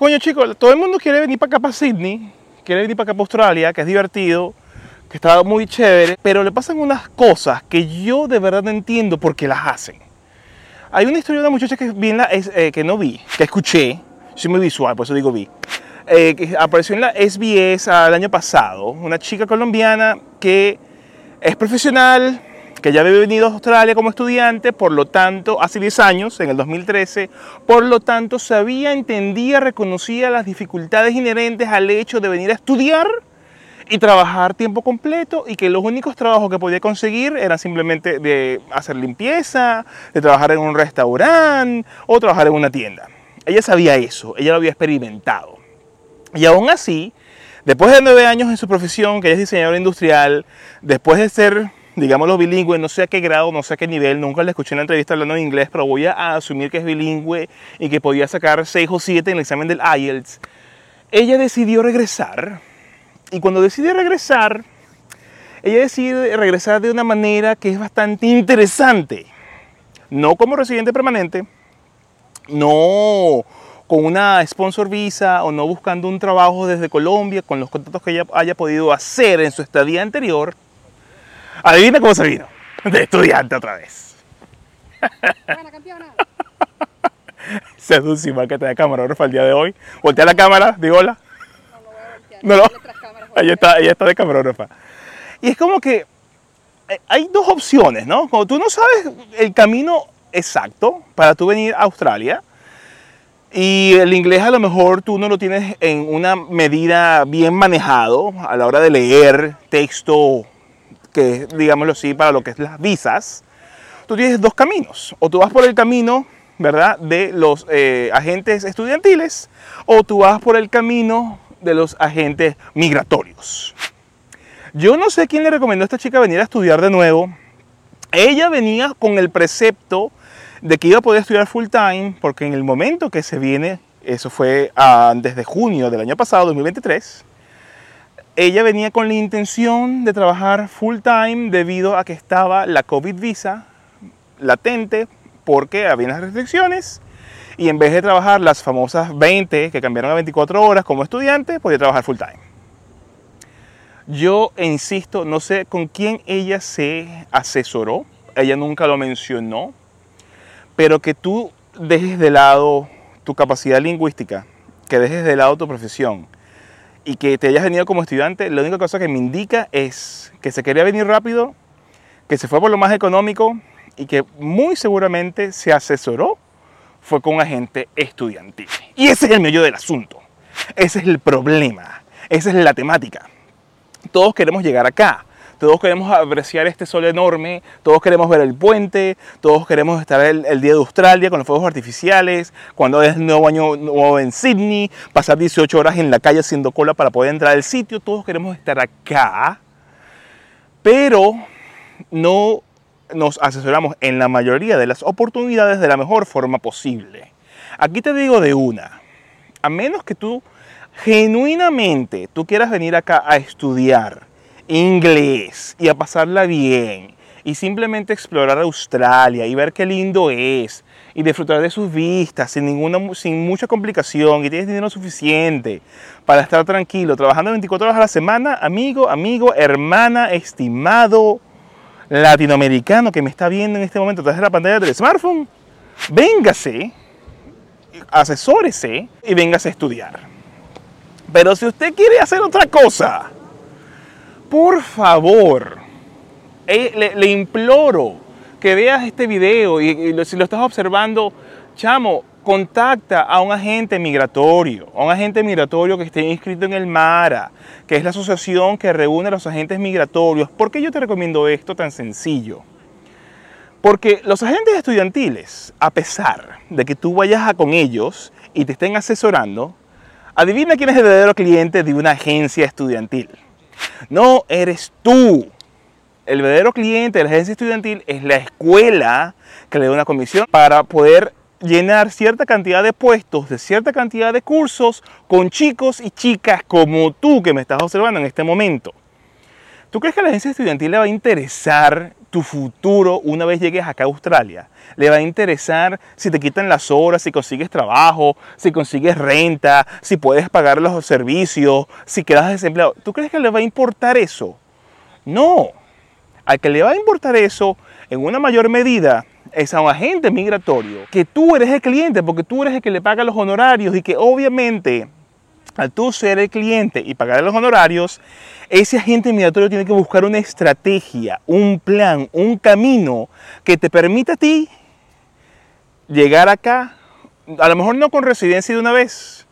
Coño, chicos, todo el mundo quiere venir para acá, para Sydney, quiere venir para acá, para Australia, que es divertido, que está muy chévere, pero le pasan unas cosas que yo de verdad no entiendo por qué las hacen. Hay una historia de una muchacha que, vi en la, eh, que no vi, que escuché, soy muy visual, por eso digo vi, eh, que apareció en la SBS el año pasado, una chica colombiana que es profesional, que ya había venido a Australia como estudiante, por lo tanto, hace 10 años, en el 2013, por lo tanto, sabía, entendía, reconocía las dificultades inherentes al hecho de venir a estudiar y trabajar tiempo completo y que los únicos trabajos que podía conseguir eran simplemente de hacer limpieza, de trabajar en un restaurante o trabajar en una tienda. Ella sabía eso, ella lo había experimentado. Y aún así, después de nueve años en su profesión, que es diseñadora industrial, después de ser, digámoslo, bilingüe, no sé a qué grado, no sé a qué nivel, nunca la escuché en la entrevista hablando en inglés, pero voy a asumir que es bilingüe y que podía sacar 6 o 7 en el examen del IELTS, ella decidió regresar. Y cuando decide regresar, ella decide regresar de una manera que es bastante interesante. No como residente permanente, no con una sponsor visa o no buscando un trabajo desde Colombia con los contactos que ella haya podido hacer en su estadía anterior. Adivina cómo se vino. De estudiante otra vez. Buena campeona. Sedúcima que te da camarógrafo el día de hoy. Voltea la cámara, digo hola. No, no voy a voltear. No, no. Cámaras, Ahí voltea. está, ella está de camarógrafa. Y es como que eh, hay dos opciones, ¿no? Cuando tú no sabes el camino exacto para tú venir a Australia y el inglés a lo mejor tú no lo tienes en una medida bien manejado a la hora de leer texto que es, digámoslo así, para lo que es las visas, tú tienes dos caminos. O tú vas por el camino, ¿verdad?, de los eh, agentes estudiantiles, o tú vas por el camino de los agentes migratorios. Yo no sé quién le recomendó a esta chica venir a estudiar de nuevo. Ella venía con el precepto de que iba a poder estudiar full time, porque en el momento que se viene, eso fue desde junio del año pasado, 2023, ella venía con la intención de trabajar full time debido a que estaba la COVID visa latente porque había unas restricciones y en vez de trabajar las famosas 20 que cambiaron a 24 horas como estudiante, podía trabajar full time. Yo insisto, no sé con quién ella se asesoró, ella nunca lo mencionó, pero que tú dejes de lado tu capacidad lingüística, que dejes de lado tu profesión y que te hayas venido como estudiante, la única cosa que me indica es que se quería venir rápido, que se fue por lo más económico y que muy seguramente se asesoró fue con un agente estudiantil. Y ese es el meollo del asunto. Ese es el problema. Esa es la temática. Todos queremos llegar acá. Todos queremos apreciar este sol enorme, todos queremos ver el puente, todos queremos estar el, día de Australia con los fuegos artificiales, cuando es nuevo año nuevo en Sydney, pasar 18 horas en la calle haciendo cola para poder entrar al sitio, todos queremos estar acá, pero no nos asesoramos en la mayoría de las oportunidades de la mejor forma posible. Aquí te digo de una, a menos que tú genuinamente tú quieras venir acá a estudiar inglés y a pasarla bien y simplemente explorar Australia y ver qué lindo es y disfrutar de sus vistas sin ninguna sin mucha complicación y tienes dinero suficiente para estar tranquilo trabajando 24 horas a la semana, amigo, amigo, hermana, estimado latinoamericano que me está viendo en este momento a de la pantalla del smartphone, véngase, asesórese y véngase a estudiar. Pero si usted quiere hacer otra cosa, por favor, eh, le, imploro que veas este video y, si lo estás observando, chamo, contacta a un agente migratorio, a un agente migratorio que esté inscrito en el MARA, que es la asociación que reúne a los agentes migratorios. ¿Por qué yo te recomiendo esto tan sencillo? Porque los agentes estudiantiles, a pesar de que tú vayas con ellos y te estén asesorando, adivina quién es el verdadero cliente de una agencia estudiantil. No eres tú. El verdadero cliente de la agencia estudiantil es la escuela que le da una comisión para poder llenar cierta cantidad de puestos, de cierta cantidad de cursos con chicos y chicas como tú que me estás observando en este momento. ¿Tú crees que a la agencia estudiantil le va a interesar tu futuro una vez llegues acá a Australia? Le va a interesar si te quitan las horas, si consigues trabajo, si consigues renta, si puedes pagar los servicios, si quedas desempleado. ¿Tú crees que le va a importar eso? No. Al que le va a importar eso en una mayor medida es a un agente migratorio, que tú eres el cliente porque tú eres el que le paga los honorarios y que obviamente al tú ser el cliente y pagar los honorarios, ese agente migratorio tiene que buscar una estrategia, un plan, un camino que te permita a ti llegar acá, a lo mejor no con residencia de una vez,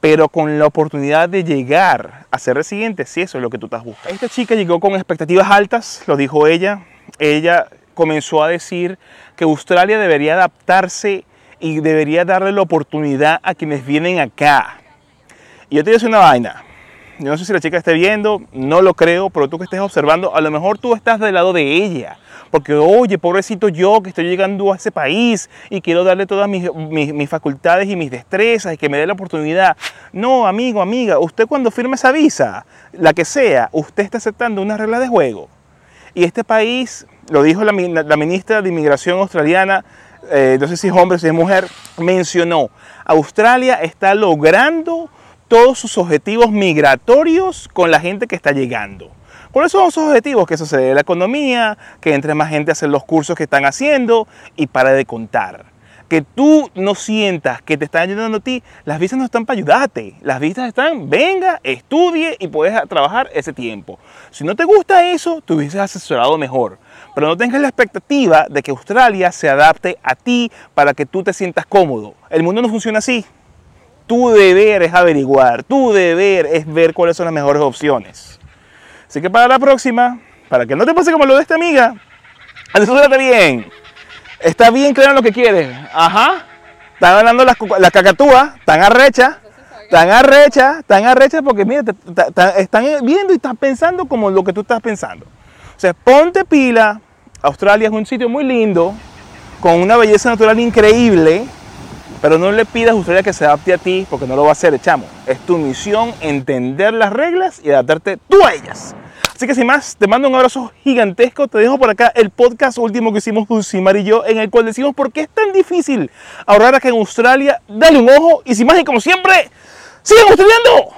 pero con la oportunidad de llegar a ser residente, si eso es lo que tú estás buscando. Esta chica llegó con expectativas altas, lo dijo ella. Ella comenzó a decir que Australia debería adaptarse y debería darle la oportunidad a quienes vienen acá. Y yo te digo una vaina. Yo no sé si la chica esté viendo, no lo creo, pero tú que estés observando, a lo mejor tú estás del lado de ella. Porque, oye, pobrecito yo que estoy llegando a ese país y quiero darle todas mis, mis, mis, facultades y mis destrezas y que me dé la oportunidad. No, amigo, amiga, usted cuando firme esa visa, la que sea, usted está aceptando una regla de juego. Y este país, lo dijo la, la ministra de Inmigración australiana, eh, no sé si es hombre o si es mujer, mencionó, Australia está logrando todos sus objetivos migratorios con la gente que está llegando. ¿Cuáles son esos objetivos? Que se dé la economía, que entre más gente a hacer los cursos que están haciendo y para de contar. Que tú no sientas que te están ayudando a ti, las visas no están para ayudarte. Las visas están, venga, estudie y puedes trabajar ese tiempo. Si no te gusta eso, tú hubieses asesorado mejor. Pero no tengas la expectativa de que Australia se adapte a ti para que tú te sientas cómodo. El mundo no funciona así. Tu deber es averiguar, tu deber es ver cuáles son las mejores opciones. Así que para la próxima, para que no te pase como lo de esta amiga, asesórate bien. Está bien claro lo que quieres. Ajá. Están hablando las, las cacatúas, están arrechas, están arrechas, están arrechas porque mira, te, están viendo y están pensando como lo que tú estás pensando. O sea, ponte pila. Australia es un sitio muy lindo, con una belleza natural increíble. Pero no le pidas Australia que se adapte a ti porque no lo va a hacer, chamo. Es tu misión entender las reglas y adaptarte tú a ellas. Así que sin más, te mando un abrazo gigantesco. Te dejo por acá el podcast último que hicimos Dulcimar y yo, en el cual decimos por qué es tan difícil ahorrar acá en Australia. Dale un ojo y sin más, y como siempre, ¡sigan estudiando!